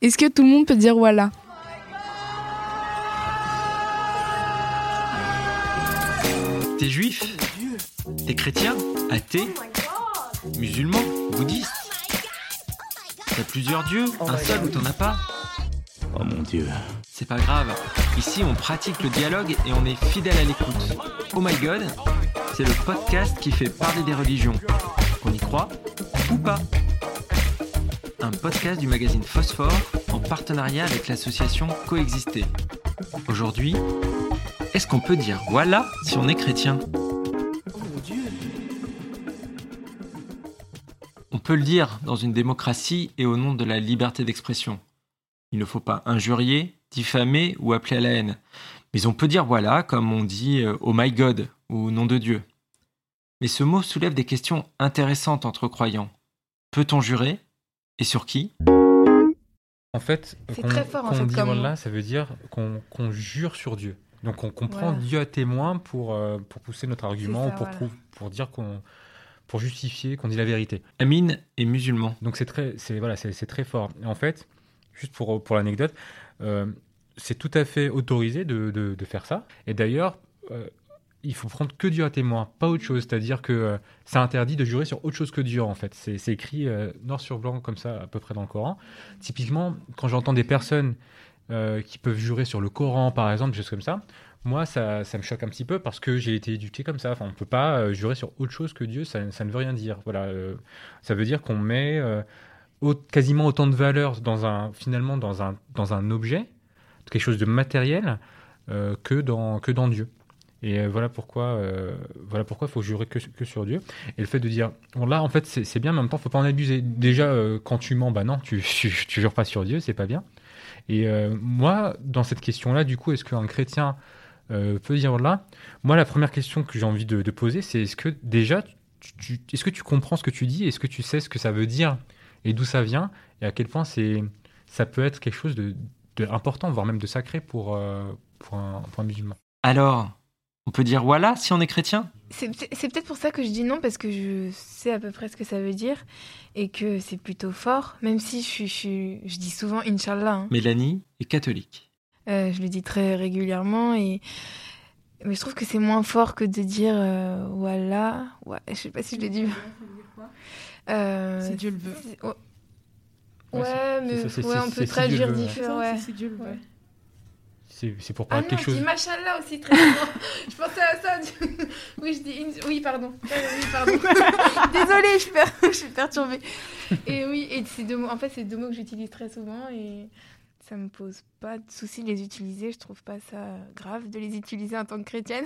Est-ce que tout le monde peut dire voilà? T'es juif? T'es chrétien? Athée? Musulman? Bouddhiste? T'as plusieurs dieux? Un seul ou t'en as pas? Oh mon dieu. C'est pas grave. Ici, on pratique le dialogue et on est fidèle à l'écoute. Oh my god, c'est le podcast qui fait parler des religions. On y croit ou pas? Un podcast du magazine Phosphore en partenariat avec l'association Coexister. Aujourd'hui, est-ce qu'on peut dire voilà si on est chrétien? On peut le dire dans une démocratie et au nom de la liberté d'expression. Il ne faut pas injurier, diffamer ou appeler à la haine. Mais on peut dire voilà, comme on dit euh, Oh my God ou nom de Dieu. Mais ce mot soulève des questions intéressantes entre croyants. Peut-on jurer? Et sur qui En fait, C'est très fort, en fait, dit comme- ça veut dire qu'on qu'on jure sur Dieu. Donc on comprend Voilà. Dieu à témoin pour, euh, pour pousser notre argument, ça, ou pour, voilà. pour dire qu'on pour justifier qu'on dit la vérité. Amine est musulman. Donc c'est très, c'est voilà, c'est c'est très fort. Et en fait, juste pour, pour l'anecdote, euh, c'est tout à fait autorisé de, de, de faire ça. Et d'ailleurs, euh, il faut prendre que Dieu à témoin, pas autre chose. C'est-à-dire que euh, c'est interdit de jurer sur autre chose que Dieu, en fait. C'est écrit euh, noir sur blanc comme ça, à peu près dans le Coran. Typiquement, quand j'entends des personnes euh, qui peuvent jurer sur le Coran, par exemple, des choses comme ça, moi, ça, ça me choque un petit peu parce que j'ai été éduqué comme ça. Enfin, on ne peut pas euh, jurer sur autre chose que Dieu, ça, ça ne veut rien dire. Voilà, euh, ça veut dire qu'on met quasiment autant de valeur dans un, finalement dans un, dans un objet, quelque chose de matériel, que, dans, que dans Dieu. Et euh, voilà pourquoi euh, voilà pourquoi il faut jurer que, sur Dieu. Et le fait de dire, bon, là, en fait, c'est bien, mais en même temps, faut pas en abuser. Déjà, euh, quand tu mens, bah non, tu, tu, tu jures pas sur Dieu, c'est pas bien. Et moi, dans cette question-là, du coup, est-ce qu'un chrétien peut dire là? Moi, la première question que j'ai envie de, poser, c'est est-ce que déjà, est-ce que tu comprends ce que tu dis? Est-ce que tu sais ce que ça veut dire? Et d'où ça vient? Et à quel point ça peut être quelque chose de, voire même de sacré pour, pour, un, pour un musulman Alors, on peut dire voilà si on est chrétien C'est peut-être pour ça que je dis non, parce que je sais à peu près ce que ça veut dire et que c'est plutôt fort, même si je, je, dis souvent Inch'Allah. hein. Mélanie est catholique. Euh, je le dis très régulièrement et mais je trouve que c'est moins fort que de dire euh, voilà. Ouais, je sais pas si je l'ai dit. Euh, Si Dieu le veut. ouais. Mais ouais, on peut si traduire. Ouais. Si Dieu le veut. C'est, pour Ah parler non, de quelque je chose. dis machallah aussi très souvent. je pensais à ça. du- oui, je dis in- oui, pardon. Euh, oui, pardon. Désolée, je suis, per- je suis perturbée. Et oui, et c'est deux mots. En fait, c'est deux mots que j'utilise très souvent et ça me pose pas de souci de les utiliser. Je trouve pas ça grave de les utiliser en tant que chrétienne.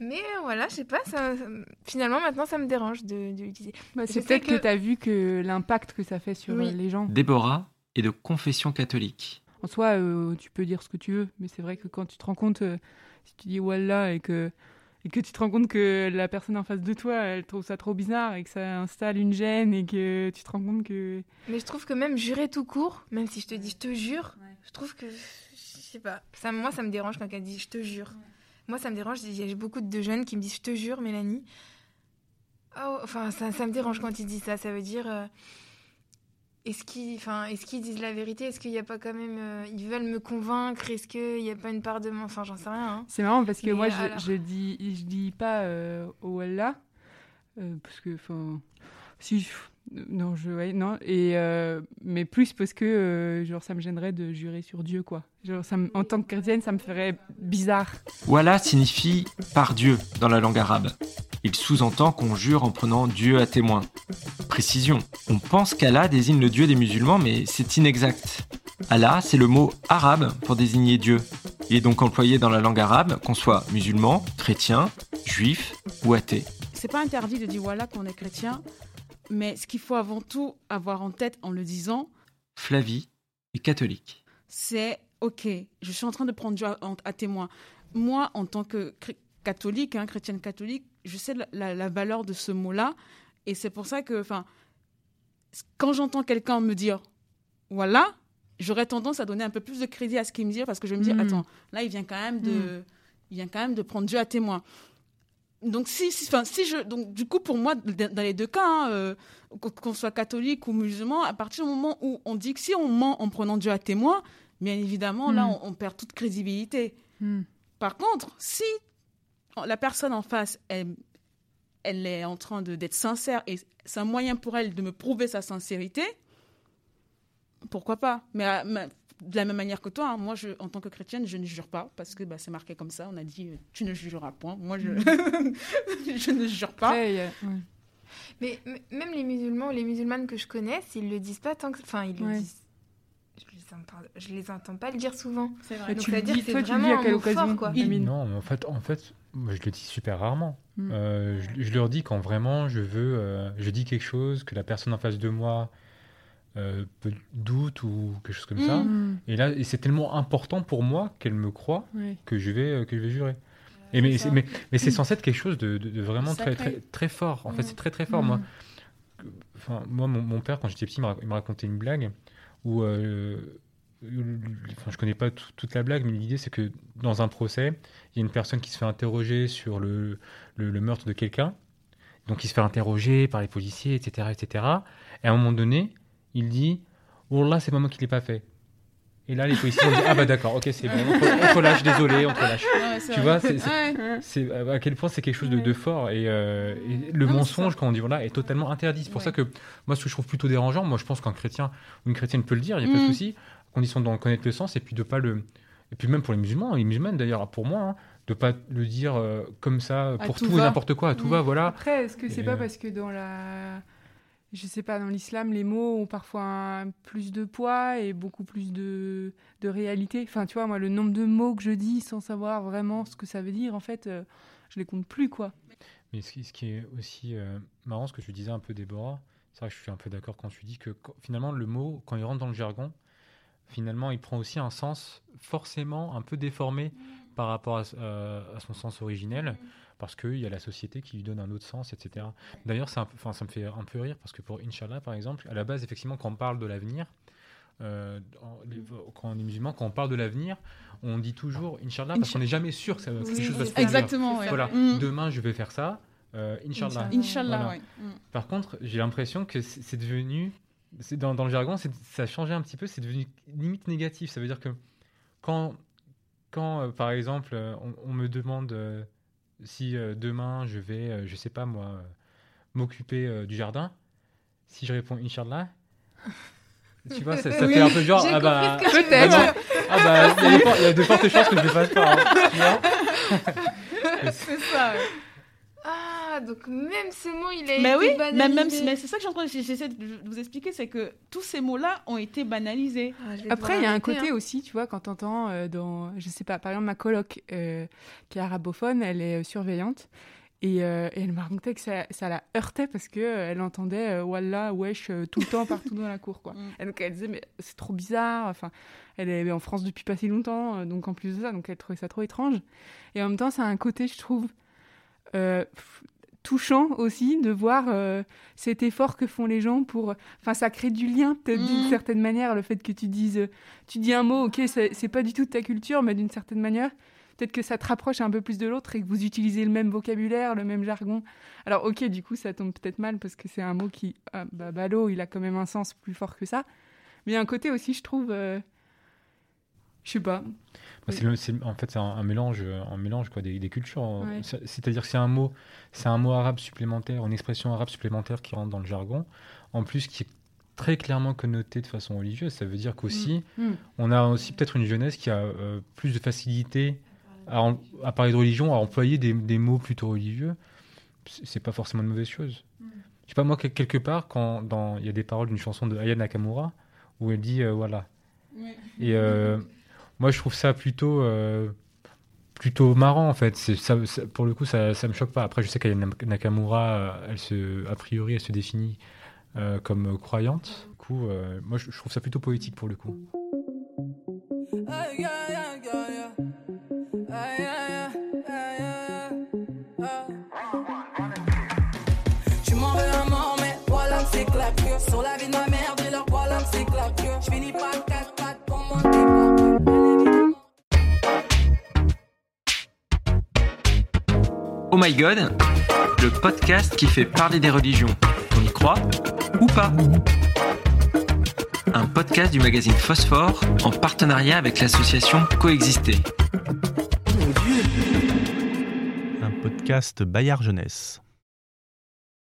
Mais voilà, je sais pas. Ça, ça- finalement, maintenant, ça me dérange de, de l'utiliser. Bah, Je c'est peut-être que, que- tu as vu que l'impact que ça fait sur Oui. les gens. Déborah est de confession catholique. En soi, euh, tu peux dire ce que tu veux, mais c'est vrai que quand tu te rends compte, euh, si tu dis Wallah et que, et que tu te rends compte que la personne en face de toi, elle trouve ça trop bizarre et que ça installe une gêne et que tu te rends compte que. Mais je trouve que même jurer tout court, même si je te dis je te jure, je trouve que je sais pas. Ça, moi, ça me dérange quand quelqu'un dit je te jure. Moi, ça me dérange. Il y a beaucoup de jeunes qui me disent je te jure, Mélanie. Oh, enfin, ça, ça me dérange quand ils disent ça. Ça veut dire. euh, est-ce qu'ils enfin, est qu'ils disent la vérité? Est-ce qu'il n'y a pas quand même. euh, ils veulent me convaincre? Est-ce qu'il n'y a pas une part de. Enfin, j'en sais rien. hein. C'est marrant parce que Mais moi, alors- je, je dis, je dis pas euh, au Wallah, euh, parce que, enfin, si, je- non, je, ouais, non, et euh, mais plus parce que, euh, genre, ça me gênerait de jurer sur Dieu, quoi. Genre, ça me- en tant que chrétienne, ça me ferait bizarre. Voilà signifie par Dieu dans la langue arabe. Il sous-entend qu'on jure en prenant Dieu à témoin. Précision, on pense qu'Allah désigne le Dieu des musulmans, mais c'est inexact. Allah, c'est le mot arabe pour désigner Dieu. Il est donc employé dans la langue arabe, qu'on soit musulman, chrétien, juif ou athée. C'est pas interdit de dire voilà qu'on est chrétien, mais ce qu'il faut avant tout avoir en tête en le disant, Flavie est catholique. c'est ok, je suis en train de prendre Dieu à, à témoin. Moi, en tant que catholique, hein, chrétienne catholique, je sais la, la- la valeur de ce mot-là, et c'est pour ça que, enfin, quand j'entends quelqu'un me dire, voilà, j'aurais tendance à donner un peu plus de crédit à ce qu'il me dit parce que je vais me dire, hmm. attends, là, il vient quand même de, hmm. il vient quand même de prendre Dieu à témoin. Donc si, si, si je, donc du coup pour moi dans les deux cas, hein, euh, qu'on soit catholique ou musulman, à partir du moment où on dit que si on ment en prenant Dieu à témoin, bien évidemment là hmm. on, perd toute crédibilité. Par contre, si la personne en face elle, elle est en train de- d'être sincère et c'est un moyen pour elle de me prouver sa sincérité, pourquoi pas? Mais, de la même manière que toi, hein, moi, je, en tant que chrétienne, je ne jure pas parce que bah, c'est marqué comme ça. On a dit, euh, tu ne jureras point. Moi, je, je ne jure pas. Ouais. Mais même les musulmans ou les musulmanes que je connais, ils le disent pas tant que. Enfin, ils le Ouais. disent. Je les, entends, je les entends pas le dire souvent. C'est vrai. Donc, tu ça le veut dire dis, que c'est toi, tu le vraiment dis à un quelle mot fort, occasion quoi. Non, mais en fait, en fait, moi, je le dis super rarement. Mm. Euh, je, je leur dis quand vraiment je veux, euh, je dis quelque chose que la personne en face de moi euh, peut doute ou quelque chose comme ça. Mm. Et là, et c'est tellement important pour moi qu'elle me croit que je vais, que je vais jurer. Et mais, c'est c'est- ça. mais, mais c'est censé être quelque chose de, de- de vraiment très, Sacré. très, très fort. En fait, Mm. c'est très très fort. Moi, enfin, moi mon, mon père, quand j'étais petit, il me rac- il me racontait une blague où. euh, euh, enfin, je connais pas tout- toute la blague, mais l'idée c'est que dans un procès, il y a une personne qui se fait interroger sur le meurtre de quelqu'un. Donc il se fait interroger par les policiers, etc., etc. Et à un moment donné, il dit Oh là, c'est pas moi qui l'ai pas fait. Et là, les policiers ont dit Ah bah d'accord, ok, c'est bon, on te, relâche, désolé, on te. Ouais, c'est Tu vrai. vois, c'est- c'est- Ouais. C'est à quel point c'est quelque chose de, fort et, euh, et le Non, mensonge quand on dit voilà est totalement interdit. C'est pour Ouais. ça que moi ce que je trouve plutôt dérangeant, moi je pense qu'un chrétien ou une chrétienne peut le dire, il n'y a pas de Mm. souci, à condition d'en connaître le sens et puis de pas le et puis même pour les musulmans, les musulmanes d'ailleurs pour moi, hein, de pas le dire euh, comme ça À pour tout tout, et n'importe quoi, à tout Mm. va, voilà. Après, est-ce que c'est Et, pas euh, parce que dans la. Je sais pas, dans l'islam, les mots ont parfois plus de poids et beaucoup plus de, de réalité. Enfin, tu vois, moi, le nombre de mots que je dis sans savoir vraiment ce que ça veut dire, en fait, euh, je les compte plus, quoi. Mais ce qui, est aussi euh, marrant, ce que tu disais un peu, Déborah, c'est vrai que je suis un peu d'accord quand tu dis que finalement, le mot, quand il rentre dans le jargon, finalement, il prend aussi un sens forcément un peu déformé par rapport à, euh, à son sens originel, parce qu'il y a la société qui lui donne un autre sens, etc. D'ailleurs, ça me fait un peu rire, parce que pour Inch'Allah, par exemple, à la base, effectivement, quand on parle de l'avenir, euh, les- quand on est musulman, quand on parle de l'avenir, on dit toujours Inch'Allah, parce qu'on n'est jamais sûr que, ça, que Oui, quelque chose va se produire. Exactement. ouais. Voilà, Mm. demain je vais faire ça, euh, Inch'Allah. Inch'Allah, Voilà. ouais. Mm. Par contre, j'ai l'impression que c'est devenu, dans, dans le jargon, ça a changé un petit peu, c'est devenu limite négatif. Ça veut dire que quand, quand euh, par exemple, euh, on, on me demande euh, si demain je vais, je sais pas moi, m'occuper du jardin, si je réponds Inch'Allah, tu vois, ça, ça Oui. fait un peu genre, ah bah, Peut-être. veux dire. ah bah, il y, a de for- il y a de fortes chances que je le fasse pas, hein, tu vois. C'est ça. Donc même ce mot, il a Mais été oui, mais, banalisé. même, si- mais c'est ça que j'essaie de vous expliquer, c'est que tous ces mots-là ont été banalisés. Ah, Après, il y a un côté hein. aussi, tu vois, quand t'entends euh, dans, je sais pas, par exemple, ma coloc euh, qui est arabophone, elle est euh, surveillante. Et, euh, et elle m'a raconté que ça, ça la heurtait parce que euh, elle entendait euh, Wallah, wesh, euh, tout le temps partout dans la cour, quoi. Mm. Et donc elle disait, mais c'est trop bizarre. Enfin, elle est en France depuis pas si longtemps, euh, donc en plus de ça, donc elle trouvait ça trop étrange. Et en même temps, ça a un côté, je trouve, euh, touchant aussi de voir euh, cet effort que font les gens pour. Enfin, ça crée du lien, peut-être d'une Mhm. certaine manière, le fait que tu dises, tu dis un mot, ok, c'est c'est pas du tout de ta culture, mais d'une certaine manière. Peut-être que ça te rapproche un peu plus de l'autre et que vous utilisez le même vocabulaire, le même jargon. Alors, ok, du coup, ça tombe peut-être mal parce que c'est un mot qui, ah, bah, ballot, il a quand même un sens plus fort que ça. Mais il y a un côté aussi, je trouve, euh, je sais pas. Bah, le- en fait, c'est un, un mélange, un mélange quoi, des, des cultures. Ouais. C'est-à-dire que c'est un mot, c'est un mot arabe supplémentaire, une expression arabe supplémentaire qui rentre dans le jargon. En plus, qui est très clairement connoté de façon religieuse. Ça veut dire qu'aussi, Mm. on a aussi peut-être une jeunesse qui a euh, plus de facilité à, en- à parler de religion, à employer des, des mots plutôt religieux. C'est pas forcément une mauvaise chose. Mm. Je sais pas, moi, quel- quelque part, quand il y a des paroles d'une chanson de Aya Nakamura où elle dit euh, voilà. Et euh, moi, je trouve ça plutôt, euh, plutôt marrant, en fait. C'est, ça, ça- pour le coup, ça, ça me choque pas. Après, je sais qu'Aya Nakamura, euh, elle se, a priori, elle se définit euh, comme croyante. Du coup, euh, moi, je, je trouve ça plutôt poétique pour le coup. Tu m'en veux un mort, mais voilà c'est claqueux. Sur la vie de ma mère, dis-leur voilà c'est claqueux. Je finis par Oh My God, le podcast qui fait parler des religions. On y croit ou pas? Un podcast du magazine Phosphore en partenariat avec l'association Coexister. Un podcast Bayard Jeunesse.